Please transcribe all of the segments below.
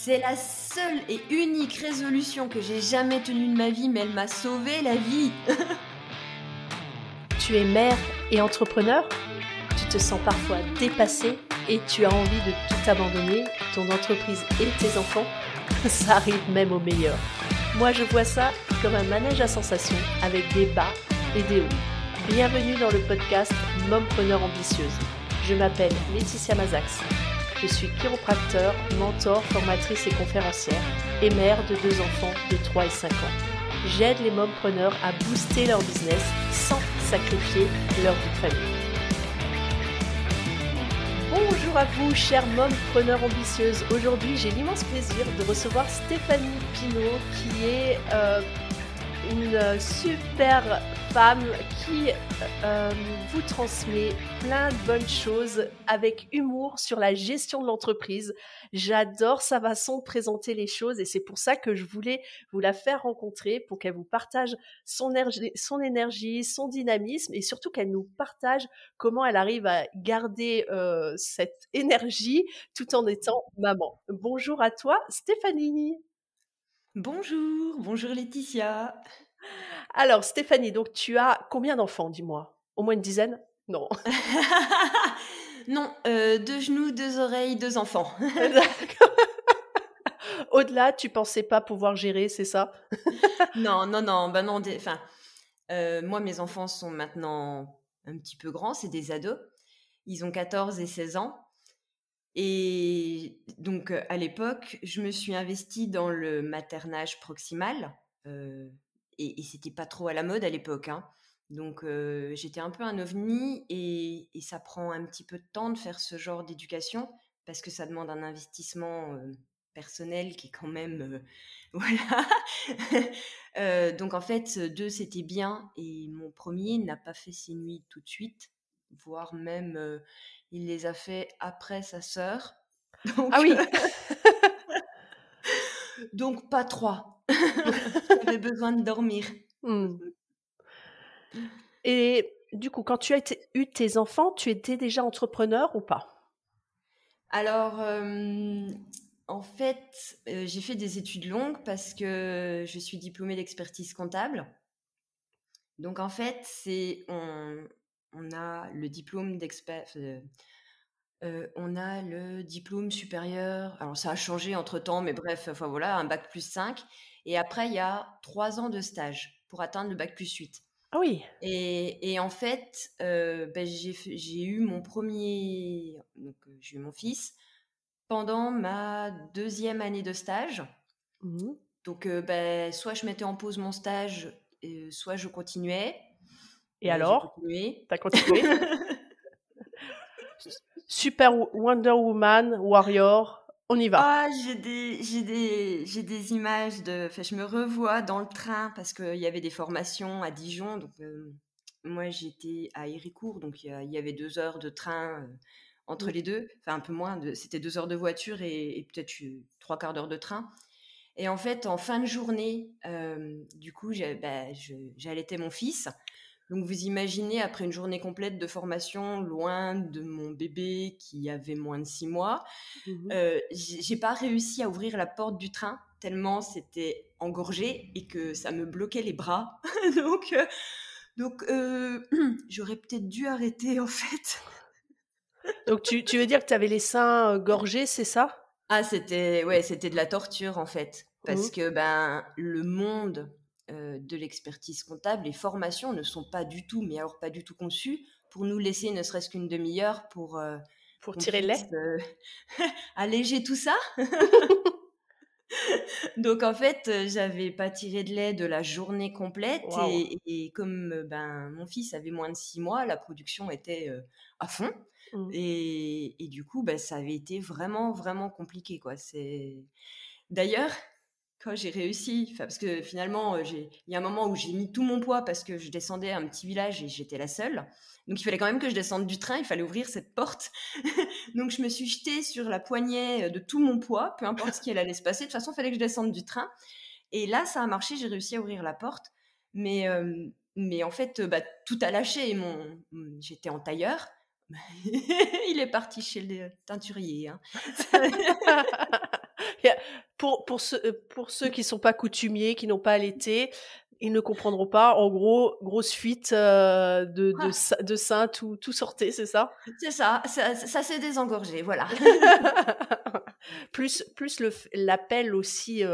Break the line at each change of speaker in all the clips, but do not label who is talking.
C'est la seule et unique résolution que j'ai jamais tenue de ma vie, mais elle m'a sauvé la vie.
tu es mère et entrepreneur? Tu te sens parfois dépassée et tu as envie de tout abandonner, ton entreprise et tes enfants? Ça arrive même au meilleur. Moi, je vois ça comme un manège à sensations avec des bas et des hauts. Bienvenue dans le podcast Mompreneur ambitieuse. Je m'appelle Laetitia Mazax. Je suis chiropracteur, mentor, formatrice et conférencière et mère de deux enfants de 3 et 5 ans. J'aide les mompreneurs à booster leur business sans sacrifier leur vie de famille. Bonjour à vous, chers mompreneurs ambitieuses. Aujourd'hui, j'ai l'immense plaisir de recevoir Stéphanie Pinault, qui est euh, une super femme qui euh, vous transmet plein de bonnes choses avec humour sur la gestion de l'entreprise. J'adore sa façon de présenter les choses et c'est pour ça que je voulais vous la faire rencontrer pour qu'elle vous partage son, énergie, son dynamisme et surtout qu'elle nous partage comment elle arrive à garder euh, cette énergie tout en étant maman. Bonjour à toi Stéphanie.
Bonjour, bonjour Laetitia.
Alors, Stéphanie, donc tu as combien d'enfants, dis-moi? Au moins une dizaine? Non.
non, euh, deux genoux, deux oreilles, deux enfants.
Au-delà, tu pensais pas pouvoir gérer, c'est ça?
Non, non, non, ben non. Enfin, euh, moi, mes enfants sont maintenant un petit peu grands, c'est des ados. Ils ont 14 et 16 ans. Et donc, à l'époque, je me suis investie dans le maternage proximal. Euh, et, c'était pas trop à la mode à l'époque. Hein. Donc j'étais un peu un ovni et, ça prend un petit peu de temps de faire ce genre d'éducation parce que ça demande un investissement personnel qui est quand même voilà. donc en fait deux c'était bien et mon premier n'a pas fait ses nuits tout de suite, voire même il les a fait après sa sœur.
ah oui.
donc pas trois. J'avais besoin de dormir. Mmh.
Et du coup, quand tu as eu tes enfants, tu étais déjà entrepreneur ou pas?
Alors, en fait, j'ai fait des études longues parce que je suis diplômée d'expertise comptable. Donc, en fait, c'est on, on, a le diplôme d'expert. on a le diplôme supérieur. Alors, ça a changé entre temps, mais bref, enfin voilà, un bac plus 5. Et après, il y a trois ans de stage pour atteindre le bac plus 8.
Ah oui.
Et, en fait, euh, ben, j'ai eu mon premier, donc euh, j'ai eu mon fils pendant ma deuxième année de stage. Mmh. Donc, euh, ben, soit je mettais en pause mon stage, soit je continuais.
Et, alors? Tu as continué? Super Wonder Woman, Warrior, on y va.
Ah, j'ai des, j'ai des, j'ai des images de. je me revois dans le train parce qu'il y avait des formations à Dijon. Donc, euh, moi, j'étais à Héricourt, donc il y, avait deux heures de train euh, entre les deux. Enfin, un peu moins. De, c'était deux heures de voiture et, peut-être trois quarts d'heure de train. Et en fait, en fin de journée, euh, du coup, bah, j'allaitais mon fils. Donc vous imaginez, après une journée complète de formation, loin de mon bébé qui avait moins de six mois, mmh euh, j'ai pas réussi à ouvrir la porte du train tellement c'était engorgé et que ça me bloquait les bras. donc euh, donc euh, j'aurais peut-être dû arrêter en fait.
donc tu, tu veux dire que tu avais les seins gorgés, c'est ça?
Ah c'était ouais c'était de la torture en fait parce mmh que ben le monde euh, de l'expertise comptable, les formations ne sont pas du tout, mais alors pas du tout conçues pour nous laisser ne serait-ce qu'une demi-heure pour, euh,
pour tirer le lait,
euh, alléger tout ça. Donc en fait, j'avais pas tiré de lait de la journée complète et, comme ben mon fils avait moins de six mois, la production était à fond mmh. et, du coup, ben, ça avait été vraiment vraiment compliqué quoi. C'est d'ailleurs j'ai réussi, parce que finalement, euh, il y a un moment où j'ai mis tout mon poids parce que je descendais à un petit village et j'étais la seule. Donc il fallait quand même que je descende du train, il fallait ouvrir cette porte. Donc je me suis jetée sur la poignée euh, de tout mon poids, peu importe ce qui allait se passer. De toute façon, il fallait que je descende du train. Et là, ça a marché, j'ai réussi à ouvrir la porte. Mais, euh, mais en fait, bah, tout a lâché. Mon... J'étais en tailleur. il est parti chez le teinturier. Hein.
pour, pour, ceux, pour ceux qui sont pas coutumiers, qui n'ont pas allaité, ils ne comprendront pas. En gros, grosse fuite de, de, ah. de, sein, tout, tout sortait, c'est ça?
C'est ça, ça, ça s'est désengorgé, voilà.
plus plus l'appel aussi,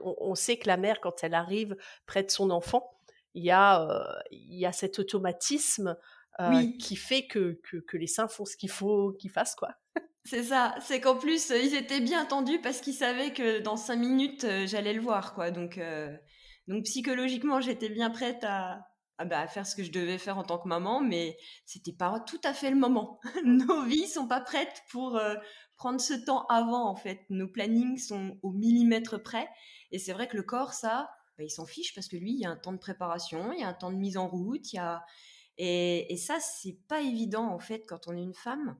on, sait que la mère, quand elle arrive près de son enfant, il y a, il y a cet automatisme qui fait que, que, que, les seins font ce qu'il faut qu'ils fassent, quoi.
C'est ça, c'est qu'en plus, ils étaient bien tendus parce qu'ils savaient que dans cinq minutes, j'allais le voir, quoi. Donc, donc psychologiquement, j'étais bien prête à, bah, à, faire ce que je devais faire en tant que maman, mais c'était pas tout à fait le moment. Nos vies sont pas prêtes pour euh, prendre ce temps avant, en fait. Nos plannings sont au millimètre près. Et c'est vrai que le corps, ça, bah, il s'en fiche parce que lui, il y a un temps de préparation, il y a un temps de mise en route, il y a... Et, et ça, c'est pas évident, en fait, quand on est une femme,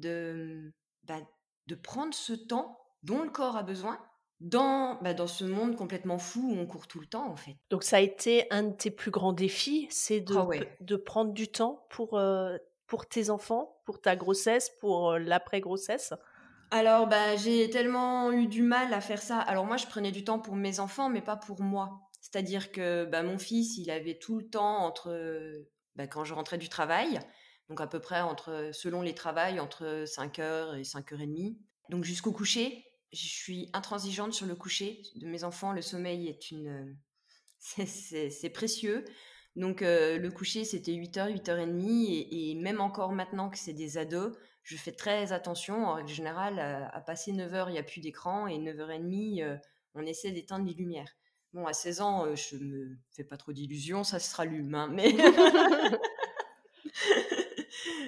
de, bah, de prendre ce temps dont le corps a besoin dans, bah, dans ce monde complètement fou où on court tout le temps, en fait.
Donc, ça a été un de tes plus grands défis, c'est de, ah de prendre du temps pour, euh, pour tes enfants, pour ta grossesse, pour euh, l'après-grossesse?
Alors, bah, j'ai tellement eu du mal à faire ça. Alors moi, je prenais du temps pour mes enfants, mais pas pour moi. C'est-à-dire que bah, mon fils, il avait tout le temps entre bah, quand je rentrais du travail, donc à peu près entre, selon les travails, entre 5h et 5h30. Donc jusqu'au coucher, je suis intransigeante sur le coucher de mes enfants. Le sommeil est une, c'est précieux. Donc euh, le coucher, c'était 8h, 8h30. Et, et, même encore maintenant que c'est des ados, je fais très attention. En général, à, passer 9h, il n'y a plus d'écran. Et 9h30, euh, on essaie d'éteindre les lumières. Bon, à 16 ans, euh, je me fais pas trop d'illusions, ça se rallume. Hein, mais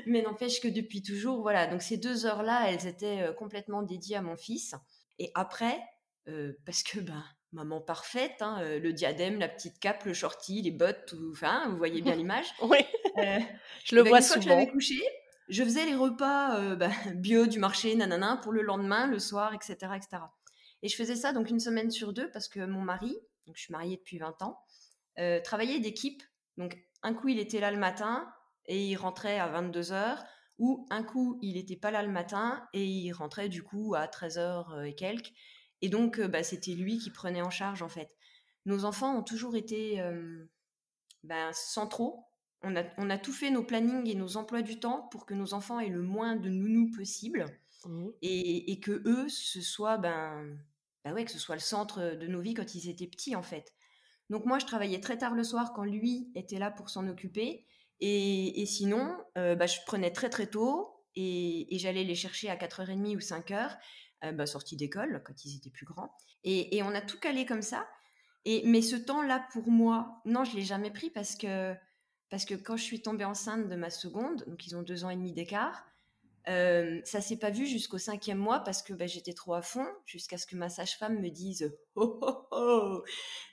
mais n'empêche que depuis toujours, voilà. Donc ces deux heures-là, elles étaient complètement dédiées à mon fils. Et après, parce que ben, maman parfaite, hein, le diadème, la petite cape, le shorty, les bottes, tout, enfin, vous voyez bien l'image.
oui, je le vois souvent.
Fois que je couché, je faisais les repas ben, bio du marché, nanana, pour le lendemain, le soir, etc., etc. Et je faisais ça donc une semaine sur deux parce que mon mari, donc je suis mariée depuis 20 ans, travaillait d'équipe. Donc un coup il était là le matin et il rentrait à 22 heures où un coup, il n'était pas là le matin et il rentrait du coup à 13h et quelques. Et donc, bah, c'était lui qui prenait en charge en fait. Nos enfants ont toujours été ben, centraux. On a, on a tout fait nos plannings et nos emplois du temps pour que nos enfants aient le moins de nounous possible mmh. et, et, que eux, ce soit, ben, ben ouais, que ce soit le centre de nos vies quand ils étaient petits en fait. Donc moi, je travaillais très tard le soir quand lui était là pour s'en occuper. Et, sinon, euh, bah, je prenais très très tôt et, j'allais les chercher à 4h30 ou 5h, euh, bah, sortie d'école, quand ils étaient plus grands. Et, on a tout calé comme ça. Et, mais ce temps-là, pour moi, non, je ne l'ai jamais pris parce que, parce que quand je suis tombée enceinte de ma seconde, donc ils ont deux ans et demi d'écart, euh, ça s'est pas vu jusqu'au cinquième mois parce que bah, j'étais trop à fond, jusqu'à ce que ma sage-femme me dise oh, oh, oh,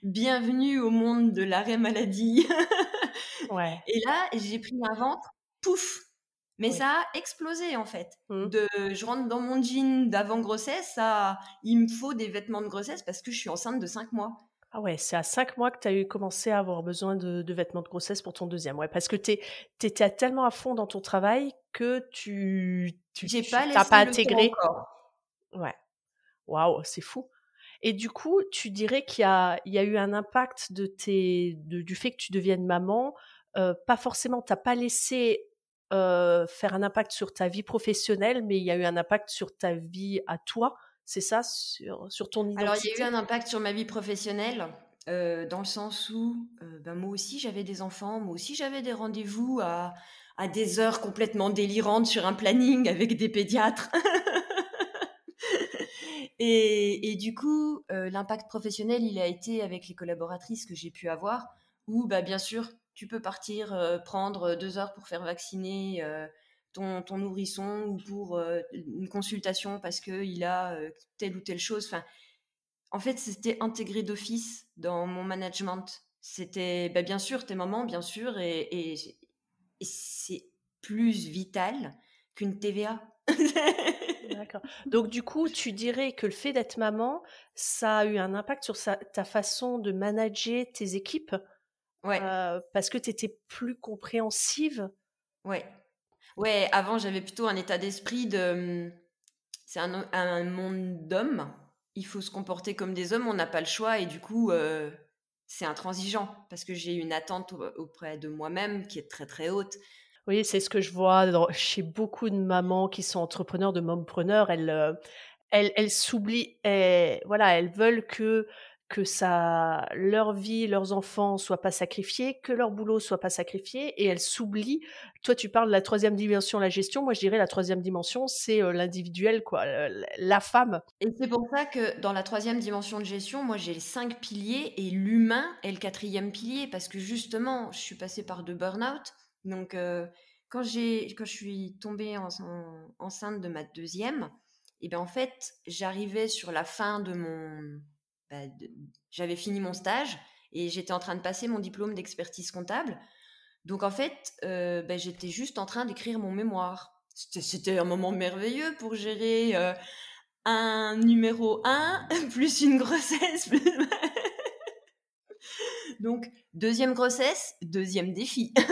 Bienvenue au monde de l'arrêt maladie Et là, j'ai pris un ventre, pouf Mais ça a explosé en fait. Mmh. De, je rentre dans mon jean d'avant-grossesse, ça, il me faut des vêtements de grossesse parce que je suis enceinte de 5 mois.
Ah ouais, c'est à 5 mois que tu as eu commencé à avoir besoin de, vêtements de grossesse pour ton deuxième. Ouais, parce que tu étais tellement à fond dans ton travail que tu
tu pas, pas intégré.
Ouais. Waouh, c'est fou. Et du coup, tu dirais qu'il y a, il y a eu un impact de tes, du fait que tu deviennes maman. Euh, pas forcément, t'as pas laissé euh, faire un impact sur ta vie professionnelle, mais il y a eu un impact sur ta vie à toi. C'est ça, sur, sur ton identité
Alors, il y a eu un impact sur ma vie professionnelle, euh, dans le sens où ben, moi aussi j'avais des enfants, moi aussi j'avais des rendez-vous à, à des heures complètement délirantes sur un planning avec des pédiatres. et, du coup, l'impact professionnel, il a été avec les collaboratrices que j'ai pu avoir, où bah, bien sûr, tu peux partir prendre deux heures pour faire vacciner ton, ton, nourrisson ou pour une consultation parce qu'il a telle ou telle chose. Enfin, en fait, c'était intégré d'office dans mon management. C'était bah, bien sûr tes mamans, bien sûr, et, c'est plus vital qu'une TVA.
D'accord. Donc du coup, tu dirais que le fait d'être maman, ça a eu un impact sur ta façon de manager tes équipes?
Ouais.
parce que tu étais plus compréhensive?
Ouais. Ouais, avant, j'avais plutôt un état d'esprit de. C'est un, un, monde d'hommes. il faut se comporter comme des hommes, on n'a pas le choix et du coup, c'est intransigeant parce que j'ai une attente auprès de moi-même qui est très très haute.
Oui, c'est ce que je vois chez beaucoup de mamans qui sont entrepreneurs, de mompreneurs. Elles, elles, elles s'oublient, voilà, elles veulent que que ça, leur vie, leurs enfants soient pas sacrifiés, que leur boulot soit pas sacrifié, et elles s'oublient. Toi, tu parles de la troisième dimension, la gestion. Moi, je dirais la troisième dimension, c'est euh, l'individuel, quoi, la femme.
Et c'est pour ça que dans la troisième dimension de gestion, moi, j'ai les cinq piliers et l'humain est le quatrième pilier, parce que justement, je suis passée par deux burn-out. Donc, euh, quand quand je suis tombée enceinte de ma deuxième, et bien en fait, j'arrivais sur la fin de mon bah, j'avais fini mon stage et j'étais en train de passer mon diplôme d'expertise comptable. Donc en fait, euh, bah, j'étais juste en train d'écrire mon mémoire. C'était un moment merveilleux pour gérer euh, un numéro 1 plus une grossesse. Donc deuxième grossesse, deuxième défi.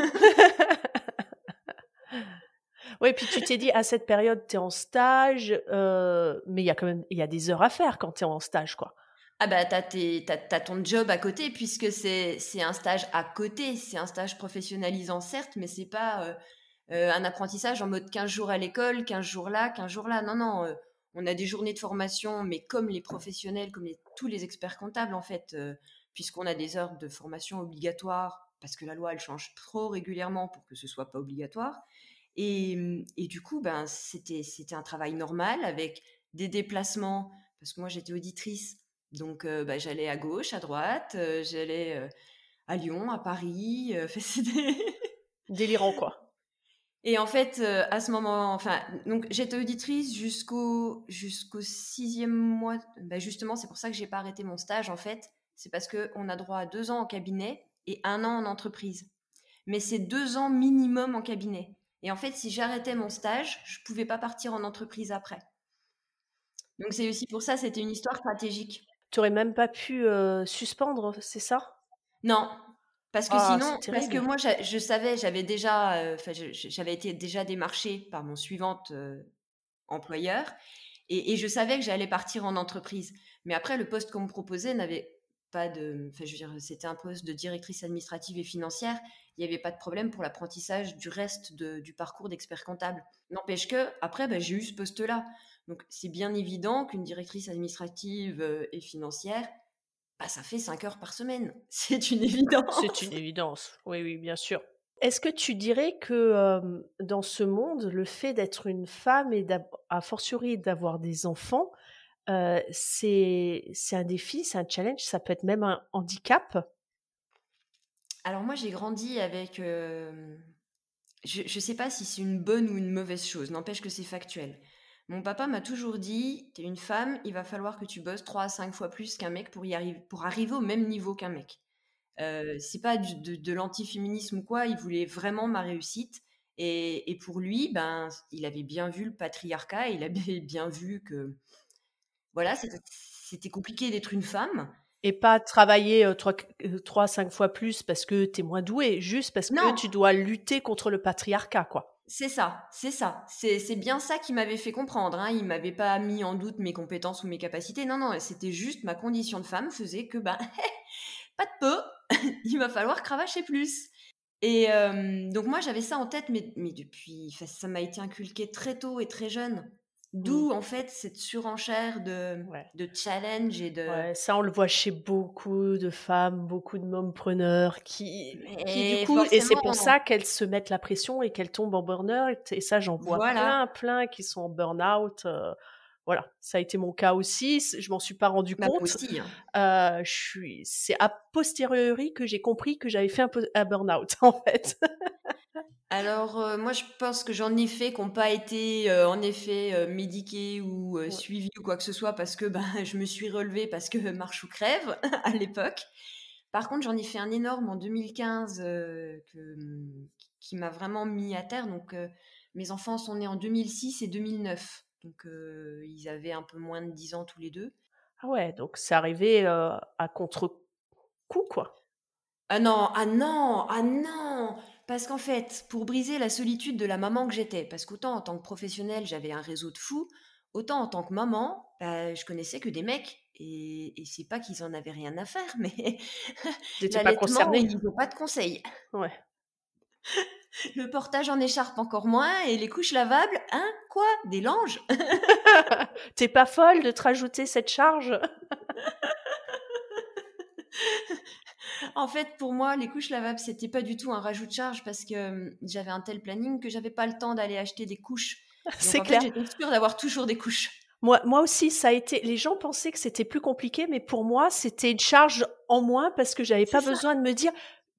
Oui, puis tu t'es dit, à cette période, tu es en stage, euh, mais il y a quand même il y a des heures à faire quand tu es en stage, quoi.
Ah bah t'as, t'as, ton job à côté puisque c'est, un stage à côté, c'est un stage professionnalisant certes, mais c'est pas euh, euh, un apprentissage en mode 15 jours à l'école, 15 jours là, 15 jours là. Non, non, euh, on a des journées de formation, mais comme les professionnels, comme tous les experts comptables en fait, puisqu'on a des heures de formation obligatoires, parce que la loi elle change trop régulièrement pour que ce soit pas obligatoire. Et, du coup, ben, c'était un travail normal avec des déplacements, parce que moi j'étais auditrice donc, bah, j'allais à gauche, à droite, j'allais à Lyon, à Paris.
c'était délirant quoi.
Et en fait, à ce moment, enfin, donc j'étais auditrice jusqu'au jusqu'au sixième mois. Bah, justement, c'est pour ça que j'ai pas arrêté mon stage. En fait, c'est parce que on a droit à deux ans en cabinet et un an en entreprise. Mais c'est deux ans minimum en cabinet. Et en fait, si j'arrêtais mon stage, je pouvais pas partir en entreprise après. Donc c'est aussi pour ça, c'était une histoire stratégique.
Tu aurais même pas pu suspendre, c'est ça?
Non, parce que ah, sinon, parce que moi, je, savais, j'avais déjà, j'avais été déjà démarchée par mon suivant employeur, et, je savais que j'allais partir en entreprise. Mais après, le poste qu'on me proposait n'avait pas de, enfin, je veux dire, c'était un poste de directrice administrative et financière. Il n'y avait pas de problème pour l'apprentissage du reste du parcours d'expert comptable. N'empêche que après, ben, j'ai eu ce poste-là. Donc c'est bien évident qu'une directrice administrative euh, et financière, bah, ça fait 5 heures par semaine. C'est une évidence.
C'est une évidence, oui, oui, bien sûr. Est-ce que tu dirais que dans ce monde, le fait d'être une femme et a fortiori d'avoir des enfants, euh, c'est un défi, c'est un challenge, ça peut être même un handicap?
Alors moi j'ai grandi avec... je ne sais pas si c'est une bonne ou une mauvaise chose, n'empêche que c'est factuel. Mon papa m'a toujours dit, t'es une femme, il va falloir que tu bosses 3 à 5 fois plus qu'un mec pour, y arriver, pour arriver au même niveau qu'un mec. Euh, c'est pas de, de l'antiféminisme ou quoi, il voulait vraiment ma réussite. Et, pour lui, ben, il avait bien vu le patriarcat, il avait bien vu que voilà, c'était compliqué d'être une femme.
Et pas travailler 3, à 5 fois plus parce que tu es moins doué, juste parce que tu dois lutter contre le patriarcat, quoi.
C'est ça, c'est ça. C'est bien ça qui m'avait fait comprendre. Hein. Il m'avait pas mis en doute mes compétences ou mes capacités. Non, non, c'était juste ma condition de femme faisait que, ben, pas de peu, il va falloir cravacher plus. Et euh, donc moi, j'avais ça en tête, mais depuis, ça m'a été inculqué très tôt et très jeune. D'où, mmh. en fait, cette surenchère de, de challenge et de...
Ouais, ça, on le voit chez beaucoup de femmes, beaucoup de mompreneurs qui, qui du coup... Et c'est pour ça qu'elles se mettent la pression et qu'elles tombent en burn-out. Et ça, j'en vois plein, plein qui sont en burn-out. Euh, voilà, ça a été mon cas aussi. Je m'en suis pas rendu bah, compte. Aussi, hein. euh, je suis... C'est a posteriori que j'ai compris que j'avais fait un, peu, un burn-out, en fait.
Alors, euh, moi, je pense que j'en ai fait qui n'ont pas été, euh, en effet, médiqués ou suivis ou quoi que ce soit parce que ben, je me suis relevée parce que marche ou crève à l'époque. Par contre, j'en ai fait un énorme en 2015 qui m'a vraiment mis à terre. Donc, mes enfants sont nés en 2006 et 2009. Donc, ils avaient un peu moins de 10 ans tous les deux.
Ah ouais, donc c'est arrivé à contre-coup, quoi.
Ah non, ah non, ah non parce qu'en fait, pour briser la solitude de la maman que j'étais, parce qu'autant en tant que professionnelle, j'avais un réseau de fous, Autant en tant que maman, bah, je connaissais que des mecs. Et, et c'est pas qu'ils en avaient rien à faire, mais
T'étais pas
ils n'ont pas de conseils.
Ouais.
Le portage en écharpe encore moins, et les couches lavables, hein Quoi Des langes
T'es pas folle de te rajouter cette charge
En fait, pour moi, les couches lavables, c'était pas du tout un rajout de charge parce que hum, j'avais un tel planning que j'avais pas le temps d'aller acheter des couches.
C'est clair.
j'étais sûre d'avoir toujours des couches.
Moi, moi aussi, ça a été. Les gens pensaient que c'était plus compliqué, mais pour moi, c'était une charge en moins parce que j'avais pas
ça.
besoin de me dire,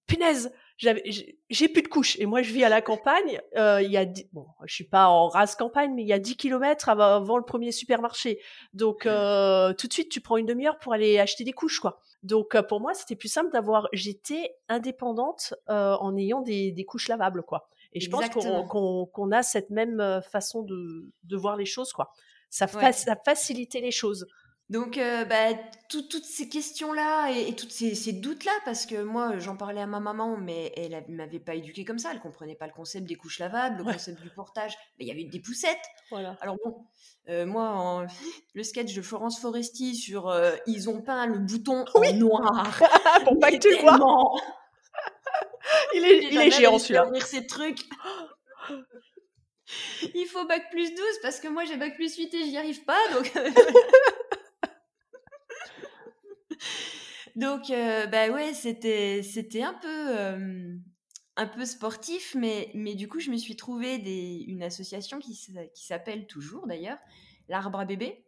punaise, j'ai plus de couches. Et moi, je vis à la campagne. euh, il y a, bon, je suis pas en race campagne, mais il y a 10 kilomètres avant, le premier supermarché. Donc, euh, tout de suite, tu prends une demi-heure pour aller acheter des couches, quoi. Donc, euh, pour moi, c'était plus simple d'avoir. J'étais indépendante euh, en ayant des, des couches lavables, quoi. Et je pense qu'on a cette même façon de, de voir les choses, quoi. Ça, fa-
Ouais.
ça facilitait les choses.
Donc, euh, bah, tout- toutes ces questions-là et, et tous ces, ces doutes-là, parce que moi, j'en parlais à ma maman, mais elle ne m'avait pas éduquée comme ça. Elle comprenait pas le concept des couches lavables, le
Ouais.
concept du portage. Mais il y avait des poussettes.
Voilà.
Alors bon, euh, moi, en- le sketch de Florence Foresti sur euh, ils ont peint le bouton en noir.
Pour pas que tu le vois. Il est, il géant celui-là.
ouvrir ces trucs. Il faut bac plus 12 parce que moi j'ai bac plus 8 et j'y arrive pas. Donc, donc euh, bah ouais, c'était, c'était un peu, euh, un peu sportif, mais, mais du coup je me suis trouvé des, une association qui, qui s'appelle toujours d'ailleurs l'Arbre à bébé.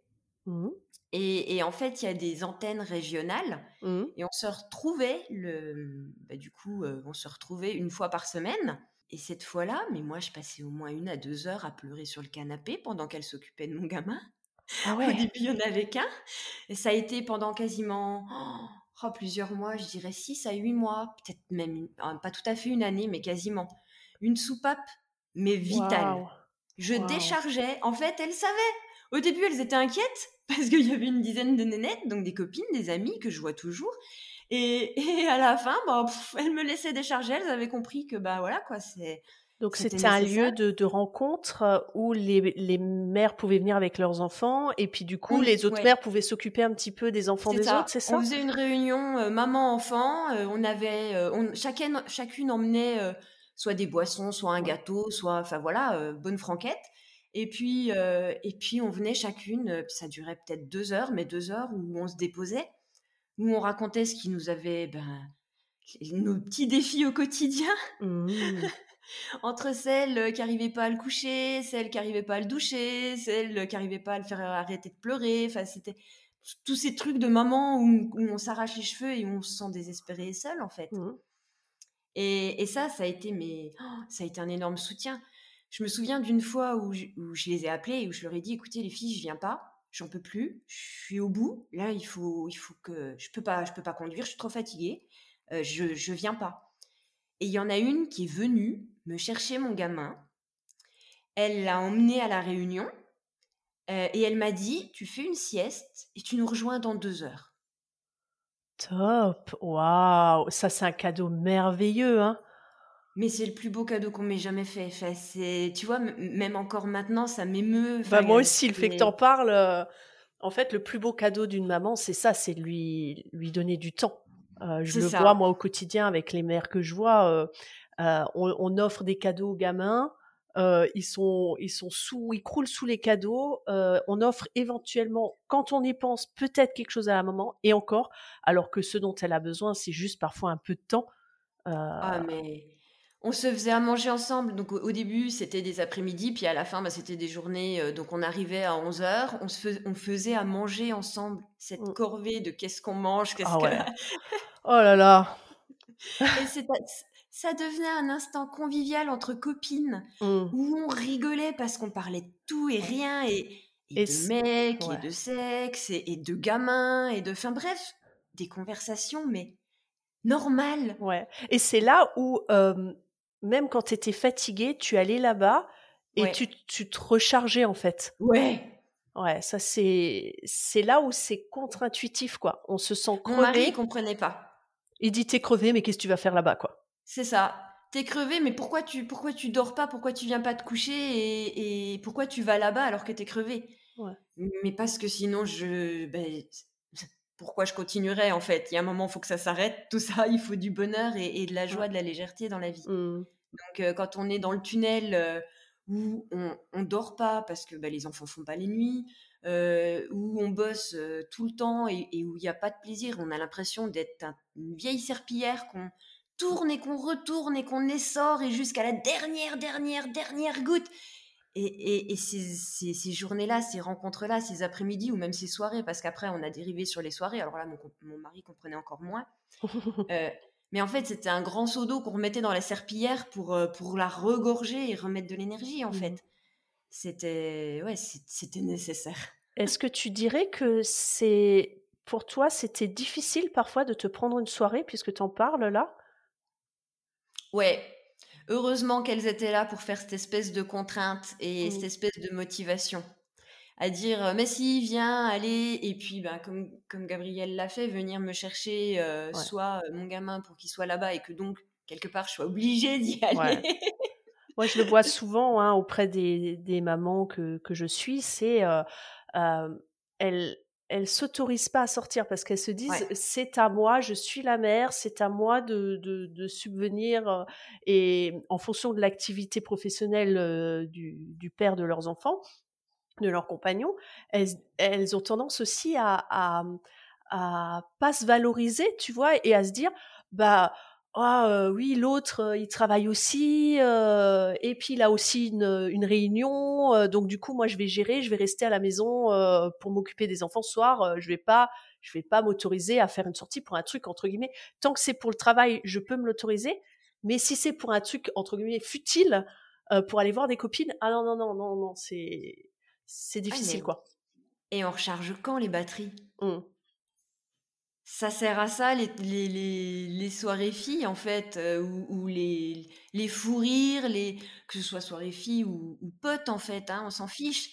Mhm.
Et, et en fait, il y a des antennes régionales
Mhm.
et on se retrouvait, le, bah, du coup, euh, on se retrouvait une fois par semaine. Et cette fois-là, mais moi, je passais au moins une à deux heures à pleurer sur le canapé pendant qu'elle s'occupait de mon gamin.
Ah
Au
ouais.
début, il n'y en avait qu'un. Et ça a été pendant quasiment oh, plusieurs mois, je dirais six à huit mois, peut-être même, pas tout à fait une année, mais quasiment. Une soupape, mais vitale. Je déchargeais. En fait, elles savaient. Au début, elles étaient inquiètes parce qu'il y avait une dizaine de nénettes, donc des copines, des amies que je vois toujours. Et, et à la fin, bah, pff, elles me laissaient décharger. Elles avaient compris que bah voilà quoi, c'est
Donc
c'était
un lieu de, de rencontre euh, où les, les mères pouvaient venir avec leurs enfants et puis du coup
Oui,
les autres
ouais.
mères pouvaient s'occuper un petit peu des enfants des
ça.
autres, c'est ça?
On faisait une réunion euh, maman-enfant. euh, on avait, euh, on, chacune, chacune emmenait soit des boissons, soit un gâteau, soit, enfin voilà, bonne franquette. Et puis, et puis on venait chacune. ça durait peut-être deux heures, mais deux heures où on se déposait, où on racontait ce qui nous avait, ben, nos petits défis au quotidien
Mhm.
Entre celles qui n'arrivaient pas à le coucher, celles qui n'arrivaient pas à le doucher, celles qui n'arrivaient pas à le faire arrêter de pleurer. Enfin, c'était tous ces trucs de maman où, où on s'arrache les cheveux et où on se sent désespéré et seul, en fait.
Mhm.
Et, et ça, ça a été mais ça a été un énorme soutien. Je me souviens d'une fois où je, où je les ai appelées et où je leur ai dit écoutez les filles, je viens pas, j'en peux plus, je suis au bout. Là, il faut il faut que je peux pas je peux pas conduire, je suis trop fatiguée, euh, je je viens pas. Et il y en a une qui est venue me chercher mon gamin. Elle l'a emmené à la réunion euh, et elle m'a dit tu fais une sieste et tu nous rejoins dans deux heures.
Top. Waouh, ça c'est un cadeau merveilleux hein.
Mais c'est le plus beau cadeau qu'on m'ait jamais fait. Enfin, c'est, tu vois, même encore maintenant, ça m'émeut.
Bah moi aussi, le fait que t'en parles, euh, en fait, le plus beau cadeau d'une maman, c'est ça, c'est de lui lui donner du temps. Euh, je le
ça.
vois moi au quotidien avec les mères que je vois. euh, on, on offre des cadeaux aux gamins. euh, ils sont ils sont sous, ils croulent sous les cadeaux. euh, on offre éventuellement, quand on y pense, peut-être quelque chose à la maman et encore, alors que ce dont elle a besoin, c'est juste parfois un peu de temps. Euh,
Ah, mais on se faisait à manger ensemble. Donc, au, au début, c'était des après-midi, puis à la fin, bah, c'était des journées. euh, donc, on arrivait à 11 heures, on, se fais- on faisait à manger ensemble. Cette
Mm.
corvée de qu'est-ce qu'on mange, qu'est-ce
ah
que.
ouais. Oh là là.
Et ça devenait un instant convivial entre copines
Mm.
où on rigolait parce qu'on parlait de tout et rien et, et
Et
de mecs
ouais.
et de sexe et, et de gamins et de enfin bref des conversations mais normales
Ouais. Et c'est là où, euh, même quand tu étais fatigué, tu allais là-bas et
Ouais.
tu, tu te rechargeais en fait.
ouais
Ouais, ça c'est c'est là où c'est contre-intuitif quoi. On se sent
mon mari
crevé.
il comprenait pas
Il dit t'es crevé, mais qu'est-ce que tu vas faire là-bas quoi?
C'est ça t'es crevé mais pourquoi tu pourquoi tu dors pas? Pourquoi tu viens pas te coucher et, et pourquoi tu vas là-bas alors que t'es crevé? Mais parce que sinon, je, ben, pourquoi je continuerais en fait? Il y a un moment, il faut que ça s'arrête. Tout ça, il faut du bonheur et, de la joie, de la légèreté dans la vie. Mmh. Donc, euh, quand on est dans le tunnel euh, où on, on dort pas parce que ben, les enfants font pas les nuits, euh, où on bosse tout le temps et, où il n'y a pas de plaisir, on a l'impression d'être une vieille serpillière qu'on tourne et qu'on retourne et qu'on essore et jusqu'à la dernière, dernière, dernière goutte. Et, ces, journées-là, ces rencontres-là, ces après-midi ou même ces soirées, parce qu'après on a dérivé sur les soirées, alors là mon, mari comprenait encore moins. Euh, mais en fait c'était un grand seau d'eau qu'on remettait dans la serpillière pour, euh, pour la regorger et remettre de l'énergie en mmh fait. C'était ouais, c'était nécessaire.
Est-ce que tu dirais que c'est pour toi c'était difficile parfois de te prendre une soirée puisque tu en parles là?
Ouais, heureusement qu'elles étaient là pour faire cette espèce de contrainte et cette espèce de motivation. À dire, euh, mais si, viens, allez, et puis, ben, comme, comme Gabriel l'a fait, venir me chercher euh, soit euh, mon gamin pour qu'il soit là-bas et que donc, quelque part, je sois obligée d'y aller.
Moi, je le vois souvent hein, auprès des, des, mamans que, que je suis, c'est euh, elles, elles s'autorisent pas à sortir parce qu'elles se disent c'est à moi, je suis la mère, c'est à moi de, de, subvenir euh, et en fonction de l'activité professionnelle euh, du, du, père de leurs enfants, de leurs compagnons, elles, elles ont tendance aussi à, à, à pas se valoriser, tu vois, et à se dire bah ah oui, l'autre, il travaille aussi, et puis il a aussi une, une réunion, donc du coup moi je vais gérer, je vais rester à la maison pour m'occuper des enfants ce soir, je vais pas, je vais pas m'autoriser à faire une sortie pour un truc entre guillemets. Tant que c'est pour le travail, je peux me l'autoriser, mais si c'est pour un truc entre guillemets futile, pour aller voir des copines, ah non non non non non, c'est c'est ah, difficile quoi.
Et on recharge quand les batteries? Mmh. Ça sert à ça, les, les, soirées filles, en fait, euh, ou, les, les fous rires, les, que ce soit soirées filles ou, ou potes, en fait, hein, on s'en fiche.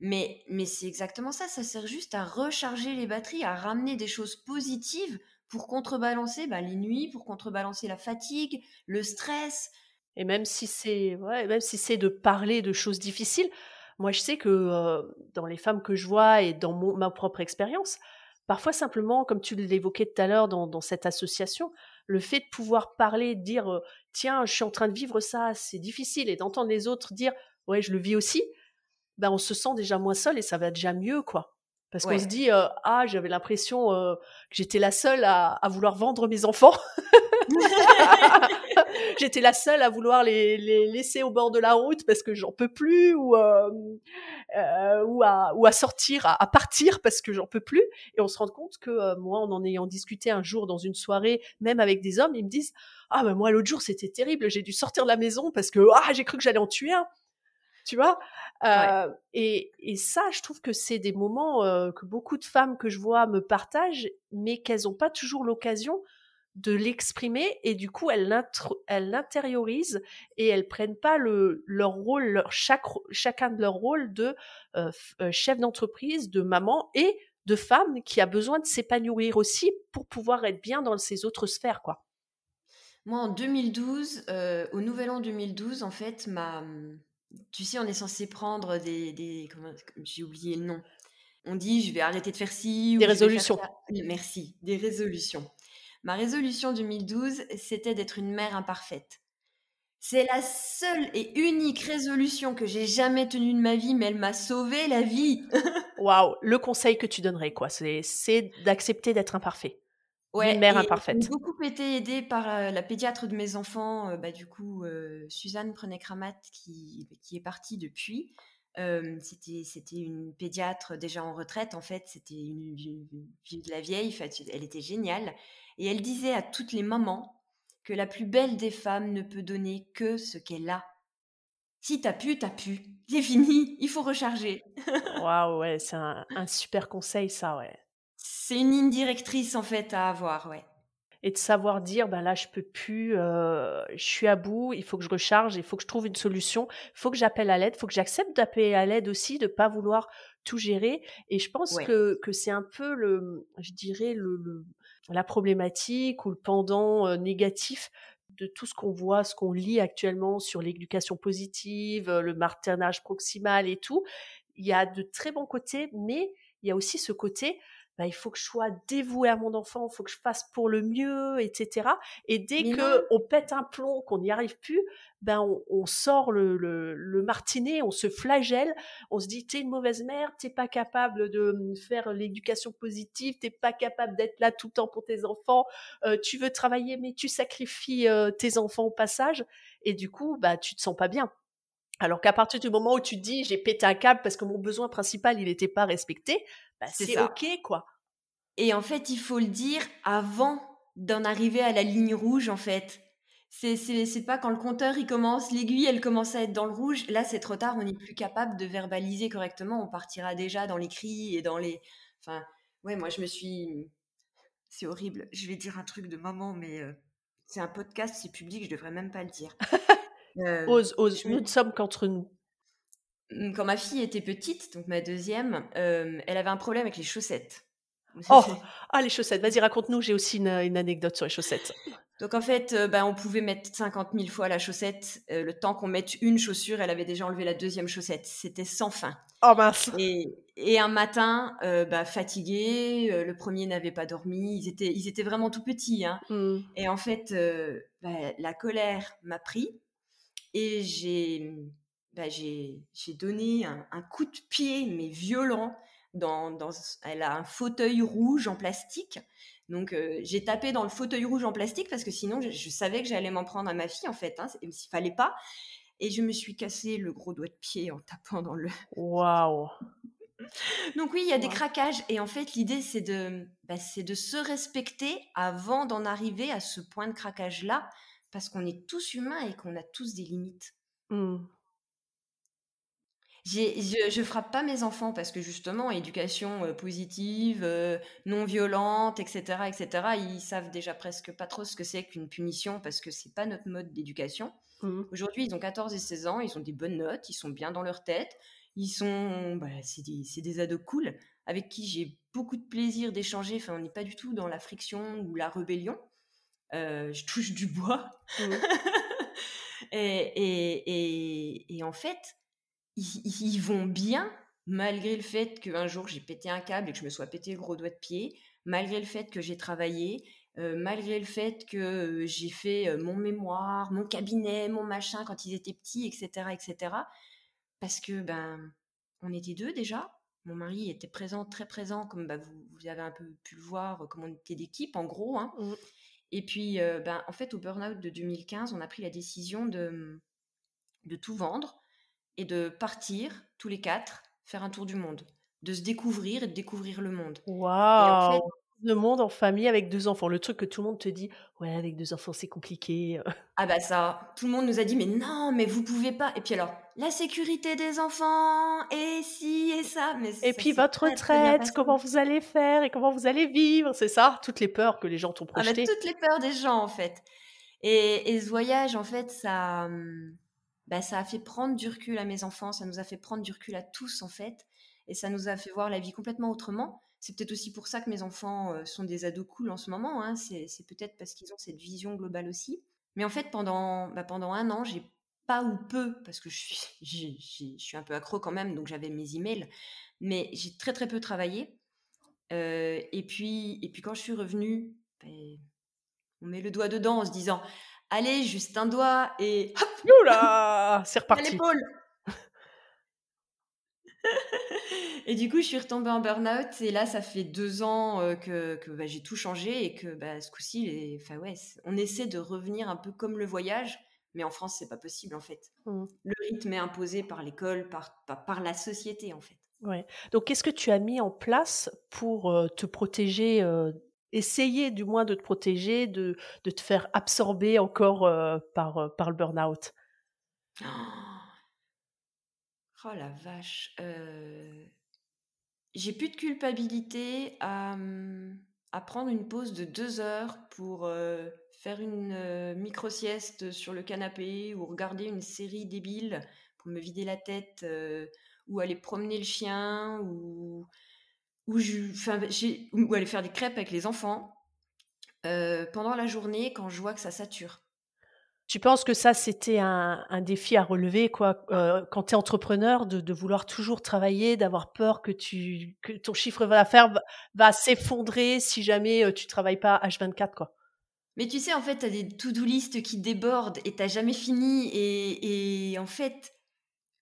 Mais, mais c'est exactement ça, ça sert juste à recharger les batteries, à ramener des choses positives pour contrebalancer bah, les nuits, pour contrebalancer la fatigue, le stress.
Et même si c'est ouais, même si c'est de parler de choses difficiles, moi je sais que euh, dans les femmes que je vois et dans mon, ma propre expérience, Parfois simplement, comme tu l'évoquais tout à l'heure dans, cette association, le fait de pouvoir parler, de dire tiens, je suis en train de vivre ça, c'est difficile, et d'entendre les autres dire ouais, je le vis aussi, ben on se sent déjà moins seul et ça va déjà mieux, quoi. Parce qu'on se dit ah, j'avais l'impression que j'étais la seule à, à, vouloir vendre mes enfants. J'étais la seule à vouloir les, les, laisser au bord de la route parce que j'en peux plus ou euh, euh, ou, à, ou à sortir, à, partir parce que j'en peux plus. Et on se rend compte que euh, moi, en en ayant discuté un jour dans une soirée, même avec des hommes, ils me disent ah ben moi l'autre jour c'était terrible, j'ai dû sortir de la maison parce que ah j'ai cru que j'allais en tuer un. Tu vois? Euh, et, et, ça, je trouve que c'est des moments euh, que beaucoup de femmes que je vois me partagent, mais qu'elles n'ont pas toujours l'occasion de l'exprimer et du coup elles l'intériorisent et elles prennent pas le, leur rôle, leur, chaque, chacun de leur rôle de euh, chef d'entreprise, de maman et de femme qui a besoin de s'épanouir aussi pour pouvoir être bien dans ces autres sphères quoi.
Moi en 2012, euh, au Nouvel An 2012 en fait, ma, tu sais on est censé prendre des, des j'ai oublié le nom. On dit je vais arrêter de faire ci.
Des résolutions.
Merci, des résolutions. Ma résolution 2012, c'était d'être une mère imparfaite. C'est la seule et unique résolution que j'ai jamais tenue de ma vie, mais elle m'a sauvé la vie.
Waouh, le conseil que tu donnerais, quoi, c'est d'accepter d'être imparfait. Ouais, une mère imparfaite.
J'ai beaucoup été aidée par la pédiatre de mes enfants, euh, bah, du coup, euh, Suzanne Prenec-Ramat, qui, qui est partie depuis. c'était c'était une pédiatre déjà en retraite, en fait, c'était une, une, de la vieille, elle était géniale. Et elle disait à toutes les mamans que la plus belle des femmes ne peut donner que ce qu'elle a. Si t'as pu, t'as pu. C'est fini, il faut recharger.
Waouh, ouais, c'est un, super conseil, ça, ouais.
C'est une ligne directrice, en fait, à avoir, ouais.
Et de savoir dire, ben là, je peux plus, euh, je suis à bout, il faut que je recharge, il faut que je trouve une solution, il faut que j'appelle à l'aide, il faut que j'accepte d'appeler à l'aide aussi, de pas vouloir tout gérer. Et je pense que, que c'est un peu le, je dirais, le la problématique ou le pendant négatif de tout ce qu'on voit, ce qu'on lit actuellement sur l'éducation positive, le maternage proximal et tout. il y a de très bons côtés, mais il y a aussi ce côté, bah, il faut que je sois dévouée à mon enfant, il faut que je fasse pour le mieux, etc. Et dès que on pète un plomb, qu'on n'y arrive plus, ben on, sort le, le, martinet, on se flagelle, on se dit t'es une mauvaise mère, t'es pas capable de hum, faire l'éducation positive, t'es pas capable d'être là tout le temps pour tes enfants, euh, tu veux travailler mais tu sacrifies euh, tes enfants au passage, et du coup bah tu te sens pas bien. Alors qu'à partir du moment où tu te dis j'ai pété un câble parce que mon besoin principal il n'était pas respecté, bah, c'est ok quoi.
Et en fait, il faut le dire avant d'en arriver à la ligne rouge en fait. C'est, c'est, pas quand le compteur il commence, l'aiguille elle commence à être dans le rouge. Là, c'est trop tard, on n'est plus capable de verbaliser correctement. On partira déjà dans les cris et dans les. Enfin, ouais, moi je me suis. C'est horrible. Je vais dire un truc de maman, mais euh, c'est un podcast, c'est public, je devrais même pas le dire.
Euh, ose, ose. Nous ne sommes qu'entre nous.
Mmh, quand ma fille était petite, donc ma deuxième, euh, elle avait un problème avec les chaussettes.
Oh, ah, les chaussettes. Vas-y, raconte-nous. J'ai aussi une, anecdote sur les chaussettes.
Donc en fait, euh, bah, on pouvait mettre 50 000 fois la chaussette. Euh, le temps qu'on mette une chaussure, elle avait déjà enlevé la deuxième chaussette. C'était sans fin.
Oh mince.
Et, et un matin, euh, bah, fatigué, le premier n'avait pas dormi. Ils étaient, ils étaient vraiment tout petits. Hein. Mmh. Et en fait, bah, la colère m'a pris et j'ai, bah, j'ai, donné un, un, coup de pied, mais violent. Dans, dans, elle a un fauteuil rouge en plastique donc euh, j'ai tapé dans le fauteuil rouge en plastique parce que sinon je, savais que j'allais m'en prendre à ma fille en fait, hein, s'il fallait pas. Et je me suis cassé le gros doigt de pied en tapant dans le.
Waouh.
Donc oui, il y a des craquages et en fait l'idée c'est de, bah, c'est de se respecter avant d'en arriver à ce point de craquage là parce qu'on est tous humains et qu'on a tous des limites. Mmh je, je frappe pas mes enfants parce que justement, éducation euh, positive, euh, non violente, etc., etc., ils savent déjà presque pas trop ce que c'est qu'une punition parce que c'est pas notre mode d'éducation. Mmh. Aujourd'hui, ils ont 14 et 16 ans, ils ont des bonnes notes, ils sont bien dans leur tête, ils sont, bah, c'est des, des, ados cool avec qui j'ai beaucoup de plaisir d'échanger. Enfin, on n'est pas du tout dans la friction ou la rébellion. Euh, je touche du bois. Mmh. et, et, et, et en fait, ils, vont bien, malgré le fait qu'un jour j'ai pété un câble et que je me sois pété le gros doigt de pied, malgré le fait que j'ai travaillé, euh, malgré le fait que euh, j'ai fait mon mémoire, mon cabinet, mon machin quand ils étaient petits, etc., etc. Parce que ben, on était deux déjà. Mon mari était présent, très présent, comme bah, vous, avez un peu pu le voir, comme on était d'équipe en gros. Hein. Mmh. Et puis, ben, en fait, au burn-out de 2015, on a pris la décision de, de tout vendre et de partir tous les quatre faire un tour du monde, de se découvrir et de découvrir le monde.
Waouh Le monde en famille avec deux enfants, le truc que tout le monde te dit, ouais, avec deux enfants c'est compliqué.
Ah bah ça, tout le monde nous a dit, mais non, mais vous pouvez pas. Et puis alors, la sécurité des enfants, et si, et ça. Mais
et puis votre retraite, comment vous allez faire et comment vous allez vivre, c'est ça Toutes les peurs que les gens t'ont projetées.
Ah bah, toutes les peurs des gens en fait. Et, et ce voyage, en fait, ça hum, bah, ça a fait prendre du recul à mes enfants, ça nous a fait prendre du recul à tous en fait, et ça nous a fait voir la vie complètement autrement. C'est peut-être aussi pour ça que mes enfants euh, sont des ados cool en ce moment, hein. c'est, peut-être parce qu'ils ont cette vision globale aussi. Mais en fait, pendant, bah, pendant un an, j'ai pas ou peu, parce que je suis, je suis un peu accro quand même, donc j'avais mes emails, mais j'ai très très peu travaillé. Euh, et, puis, et puis quand je suis revenue, ben, on met le doigt dedans en se disant allez, juste un doigt et hop
Oula C'est reparti.
l'épaule. Et du coup, je suis retombée en burn-out et là, ça fait deux ans euh, que, que bah, j'ai tout changé et que bah, ce coup-ci, enfin, ouais, on essaie de revenir un peu comme le voyage, mais en France, c'est pas possible en fait. Mmh. Le rythme est imposé par l'école, par, par, la société en fait.
Ouais. Donc, qu'est-ce que tu as mis en place pour euh, te protéger euh, essayer du moins de te protéger, de, de te faire absorber encore euh, par, par le burn-out?
Oh la vache. Euh, j'ai plus de culpabilité à, mmh, à, prendre une pause de deux heures pour faire une micro-sieste sur le canapé ou regarder une série débile pour me vider la tête ou aller promener le chien ou ou aller faire des crêpes avec les enfants euh, pendant la journée quand je vois que ça sature.
Tu penses que ça, c'était un, un défi à relever, quoi, euh, quand tu es entrepreneur, de, de, vouloir toujours travailler, d'avoir peur que, tu, que ton chiffre d'affaires va, va s'effondrer si jamais euh, tu travailles pas H24, quoi?
Mais tu sais, en fait, tu as des to-do list qui débordent et tu jamais fini. Et, et, en fait,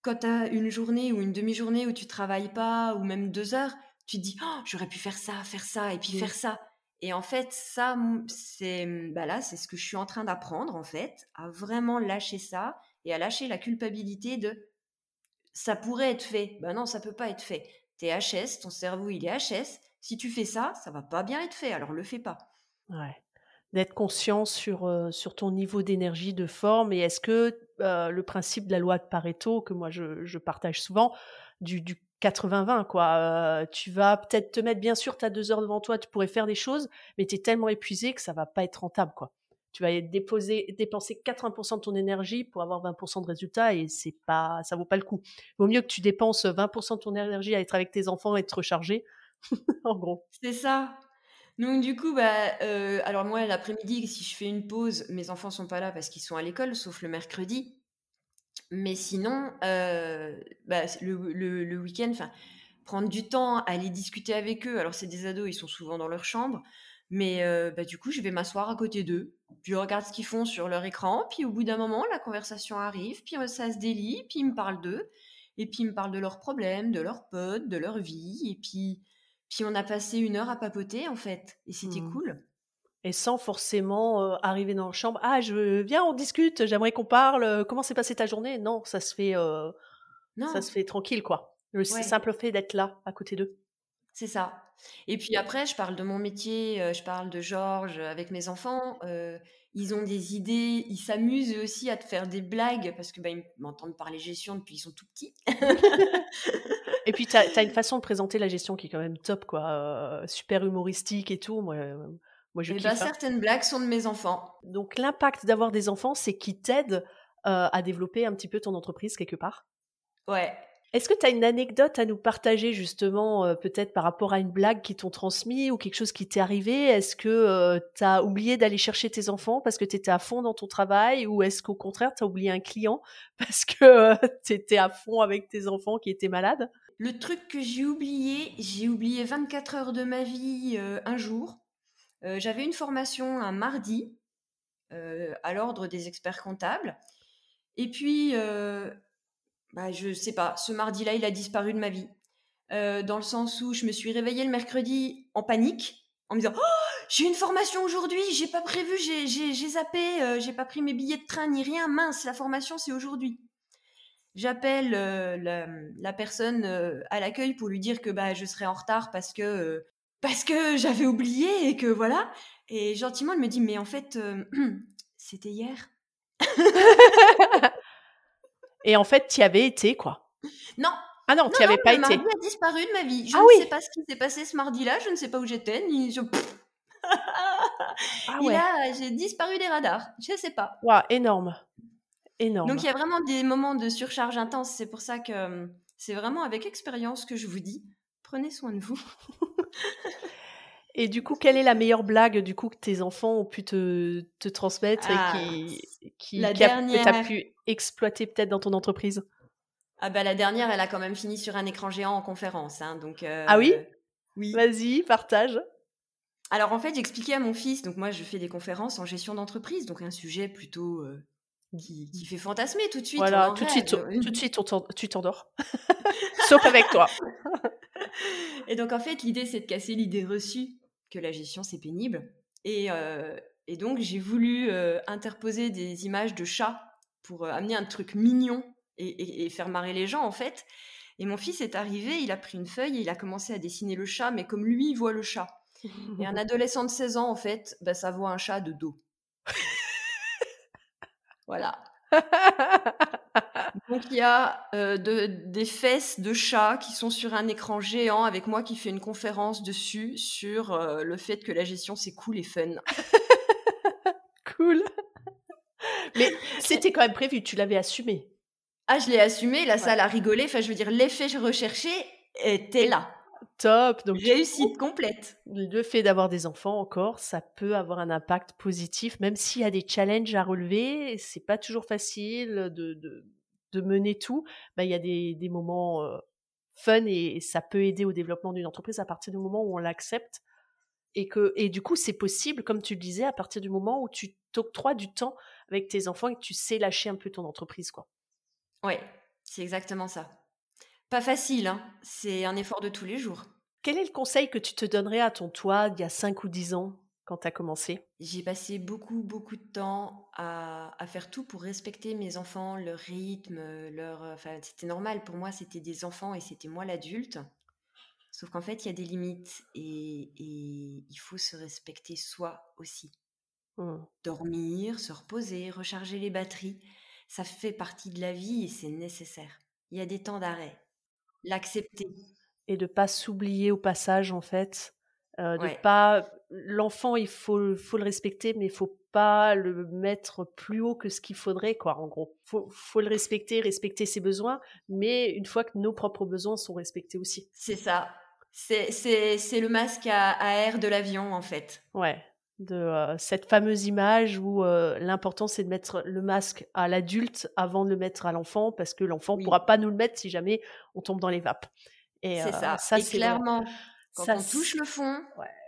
quand tu as une journée ou une demi-journée où tu travailles pas, ou même deux heures, tu te dis, oh, j'aurais pu faire ça, faire ça, et puis faire ça. Et en fait, ça, c'est bah là, c'est ce que je suis en train d'apprendre, en fait, à vraiment lâcher ça et à lâcher la culpabilité de ça pourrait être fait. Ben non, ça peut pas être fait. T'es HS, ton cerveau il est HS. Si tu fais ça, ça va pas bien être fait, alors le fais pas.
Ouais. D'être conscient sur, sur ton niveau d'énergie, de forme, et est-ce que le principe de la loi de Pareto, que moi je, partage souvent, du 80-20, quoi. tu vas peut-être te mettre, bien sûr, tu as deux heures devant toi, tu pourrais faire des choses, mais tu es tellement épuisé que ça va pas être rentable, quoi. Tu vas déposer, dépenser 80% de ton énergie pour avoir 20% de résultats et c'est pas, ça vaut pas le coup. Vaut mieux que tu dépenses 20% de ton énergie à être avec tes enfants et te recharger, en gros.
C'est ça. Donc du coup, bah, alors moi l'après-midi, si je fais une pause, mes enfants sont pas là parce qu'ils sont à l'école, sauf le mercredi. Mais sinon, euh, bah, le, le, week-end, prendre du temps aller discuter avec eux. Alors, c'est des ados, ils sont souvent dans leur chambre. Mais euh, bah, du coup, je vais m'asseoir à côté d'eux. Puis je regarde ce qu'ils font sur leur écran. Puis au bout d'un moment, la conversation arrive. Puis euh, ça se délie. Puis ils me parlent d'eux. Et puis ils me parlent de leurs problèmes, de leurs potes, de leur vie. Et puis, puis on a passé une heure à papoter, en fait. Et c'était mmh. cool
et sans forcément arriver dans la chambre. Ah, je viens, on discute. J'aimerais qu'on parle. comment s'est passée ta journée? Non, ça se fait, non. ça se fait tranquille, quoi. Le simple fait d'être là, à côté d'eux.
C'est ça. Et puis après, je parle de mon métier, je parle de Georges avec mes enfants. ils ont des idées, ils s'amusent aussi à te faire des blagues parce que bah, ils m'entendent parler gestion depuis qu'ils sont tout petits.
et puis, tu as, une façon de présenter la gestion qui est quand même top, quoi. super humoristique et tout. Moi,
moi, je bah, certaines blagues sont de mes enfants.
Donc, l'impact d'avoir des enfants, c'est qu'ils t'aident euh, à développer un petit peu ton entreprise quelque part.
Ouais.
Est-ce que tu as une anecdote à nous partager justement, euh, peut-être par rapport à une blague qui t'ont transmis ou quelque chose qui t'est arrivé? Est-ce que euh, tu as oublié d'aller chercher tes enfants parce que tu étais à fond dans ton travail ou est-ce qu'au contraire tu as oublié un client parce que tu étais à fond avec tes enfants qui étaient malades?
Le truc que j'ai oublié, j'ai oublié 24 heures de ma vie un jour. Euh, j'avais une formation un mardi euh, à l'ordre des experts comptables. Et puis, euh, bah, je sais pas, ce mardi-là, il a disparu de ma vie. dans le sens où je me suis réveillée le mercredi en panique, en me disant oh, j'ai une formation aujourd'hui, j'ai pas prévu, j'ai zappé, j'ai pas pris mes billets de train ni rien, mince, la formation c'est aujourd'hui. J'appelle la, la, personne à l'accueil pour lui dire que bah, je serai en retard parce que parce que j'avais oublié et que voilà. Et gentiment, elle me dit, mais en fait, euh, c'était hier.
et en fait, tu y avais été, quoi.
Non.
Ah non, tu n'y avais pas été.
Mardi a disparu de ma vie. Je ah ne sais pas ce qui s'est passé ce mardi-là. Je ne sais pas où j'étais. Ni je... ah ouais. j'ai disparu des radars. Je ne sais pas.
Waouh, énorme. Énorme.
Donc il y a vraiment des moments de surcharge intense. C'est pour ça que euh, c'est vraiment avec expérience que je vous dis prenez soin de vous.
Et du coup, quelle est la meilleure blague du coup que tes enfants ont pu te, te transmettre et
ah,
qui, la dernière... que tu as pu exploiter peut-être dans ton entreprise?
Ah bah la dernière, elle a quand même fini sur un écran géant en conférence. Hein, donc,
ah oui? Oui. Vas-y, partage.
Alors en fait, j'expliquais à mon fils, donc moi je fais des conférences en gestion d'entreprise, donc un sujet plutôt euh, qui, qui, fait fantasmer tout de suite.
Voilà, tout de suite, tout de suite, tu t'endors. Sauf avec toi.
Et donc, en fait, l'idée, c'est de casser l'idée reçue que la gestion, c'est pénible. Et, euh, et donc, j'ai voulu euh, interposer des images de chats pour euh, amener un truc mignon et, et, faire marrer les gens, en fait. Et mon fils est arrivé, il a pris une feuille et il a commencé à dessiner le chat, mais comme lui, il voit le chat. Et un adolescent de 16 ans, en fait, bah, ça voit un chat de dos. voilà. Donc il y a euh, des fesses de chat qui sont sur un écran géant avec moi qui fais une conférence dessus sur euh, le fait que la gestion c'est cool et fun.
cool. Mais c'était quand même prévu, tu l'avais assumé.
Ah, je l'ai assumé, la salle a rigolé. Enfin, je veux dire, l'effet recherché était là.
top.
Donc, Réussite complète.
Le fait d'avoir des enfants encore, ça peut avoir un impact positif, même s'il y a des challenges à relever. C'est pas toujours facile de, de, de mener tout. Bah, il y a des, des moments euh, fun et, ça peut aider au développement d'une entreprise à partir du moment où on l'accepte. Et, que, et du coup, c'est possible, comme tu le disais, à partir du moment où tu t'octroies du temps avec tes enfants et que tu sais lâcher un peu ton entreprise. quoi.
Ouais, c'est exactement ça. Pas facile, hein c'est un effort de tous les jours.
Quel est le conseil que tu te donnerais à ton toi il y a 5 ou 10 ans? Quand tu as commencé?
J'ai passé beaucoup, beaucoup de temps à, faire tout pour respecter mes enfants, leur rythme, leur. Enfin, c'était normal. Pour moi, c'était des enfants et c'était moi l'adulte. Sauf qu'en fait, il y a des limites et, il faut se respecter soi aussi. Mmh. Dormir, se reposer, recharger les batteries, ça fait partie de la vie et c'est nécessaire. Il y a des temps d'arrêt. L'accepter.
Et de pas s'oublier au passage, en fait. Euh, de pas l'enfant il faut faut le respecter mais il faut pas le mettre plus haut que ce qu'il faudrait quoi en gros. Faut faut le respecter respecter ses besoins mais une fois que nos propres besoins sont respectés aussi.
C'est ça. C'est c'est le masque à, air de l'avion en fait.
Ouais de euh, cette fameuse image où euh, l'important c'est de mettre le masque à l'adulte avant de le mettre à l'enfant parce que l'enfant ne pourra pas nous le mettre si jamais on tombe dans les vapes.
Et c'est ça, ça c'est clairement quand on touche le fond,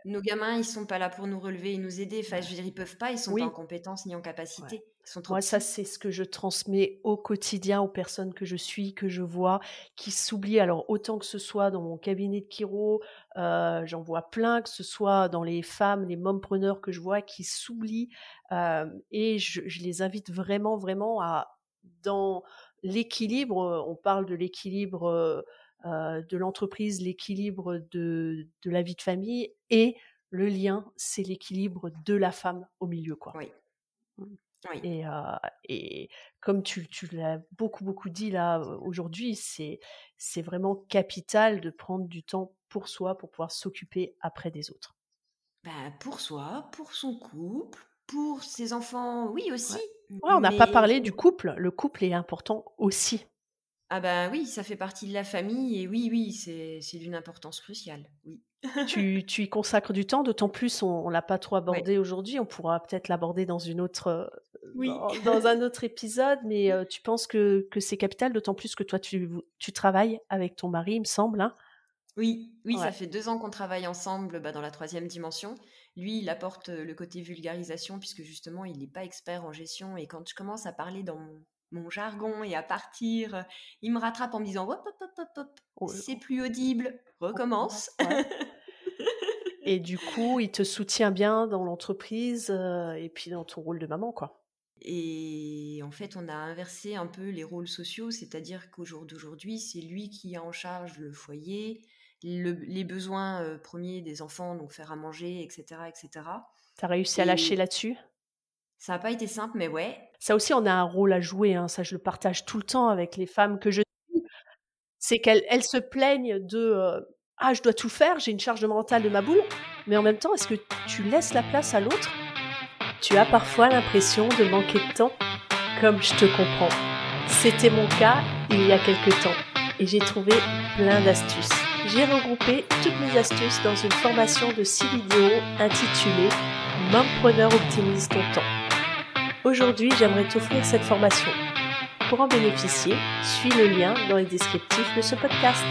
nos gamins, ils sont pas là pour nous relever et nous aider. Enfin, je veux dire, ils peuvent pas, ils sont pas en compétence ni en capacité.
Moi, ça, c'est ce que je transmets au quotidien aux personnes que je suis, que je vois, qui s'oublient. Alors, autant que ce soit dans mon cabinet de chiro, euh, j'en vois plein, que ce soit dans les femmes, les mompreneurs que je vois, qui s'oublient. Euh, et je, je, les invite vraiment, vraiment à, dans l'équilibre, on parle de l'équilibre euh, de l'entreprise, l'équilibre de, la vie de famille et le lien, c'est l'équilibre de la femme au milieu. Quoi. Oui. Mmh. Et, euh, et, comme tu, l'as beaucoup, beaucoup dit là aujourd'hui, c'est, c'est vraiment capital de prendre du temps pour soi pour pouvoir s'occuper après des autres.
Ben, pour soi, pour son couple, pour ses enfants, oui aussi.
on n'a pas parlé du couple. Le couple est important aussi.
Ah bah oui, ça fait partie de la famille et oui, oui, c'est d'une importance cruciale, oui.
tu, tu, y consacres du temps, d'autant plus on, ne l'a pas trop abordé aujourd'hui, on pourra peut-être l'aborder dans une autre euh, oui. dans, un autre épisode, mais euh, tu penses que, que c'est capital, d'autant plus que toi tu, tu travailles avec ton mari, il me semble. Hein?
Oui, oui, ça fait deux ans qu'on travaille ensemble bah, dans la troisième dimension. Lui, il apporte le côté vulgarisation puisque justement, il n'est pas expert en gestion et quand je commence à parler dans mon mon jargon et à partir, il me rattrape en me disant hop, hop, hop, hop, oh, c'est plus audible, recommence.
et du coup, il te soutient bien dans l'entreprise et puis dans ton rôle de maman, quoi.
Et en fait, on a inversé un peu les rôles sociaux, c'est-à-dire qu'au jour d'aujourd'hui, c'est lui qui a en charge le foyer, les besoins premiers des enfants, donc faire à manger, etc. etc.
Tu as réussi à lâcher là-dessus?
Ça n'a pas été simple, mais ouais.
Ça aussi, on a un rôle à jouer. Hein. Ça, je le partage tout le temps avec les femmes que je suis. C'est qu'elles elles se plaignent de Ah, je dois tout faire, j'ai une charge mentale de ma boule. Mais en même temps, est-ce que tu laisses la place à l'autre? Tu as parfois l'impression de manquer de temps Comme je te comprends. C'était mon cas il y a quelques temps. Et j'ai trouvé plein d'astuces. J'ai regroupé toutes mes astuces dans une formation de 6 vidéos intitulée Mompreneur optimise ton temps. Aujourd'hui, j'aimerais t'offrir cette formation. Pour en bénéficier, suis le lien dans les descriptifs de ce podcast.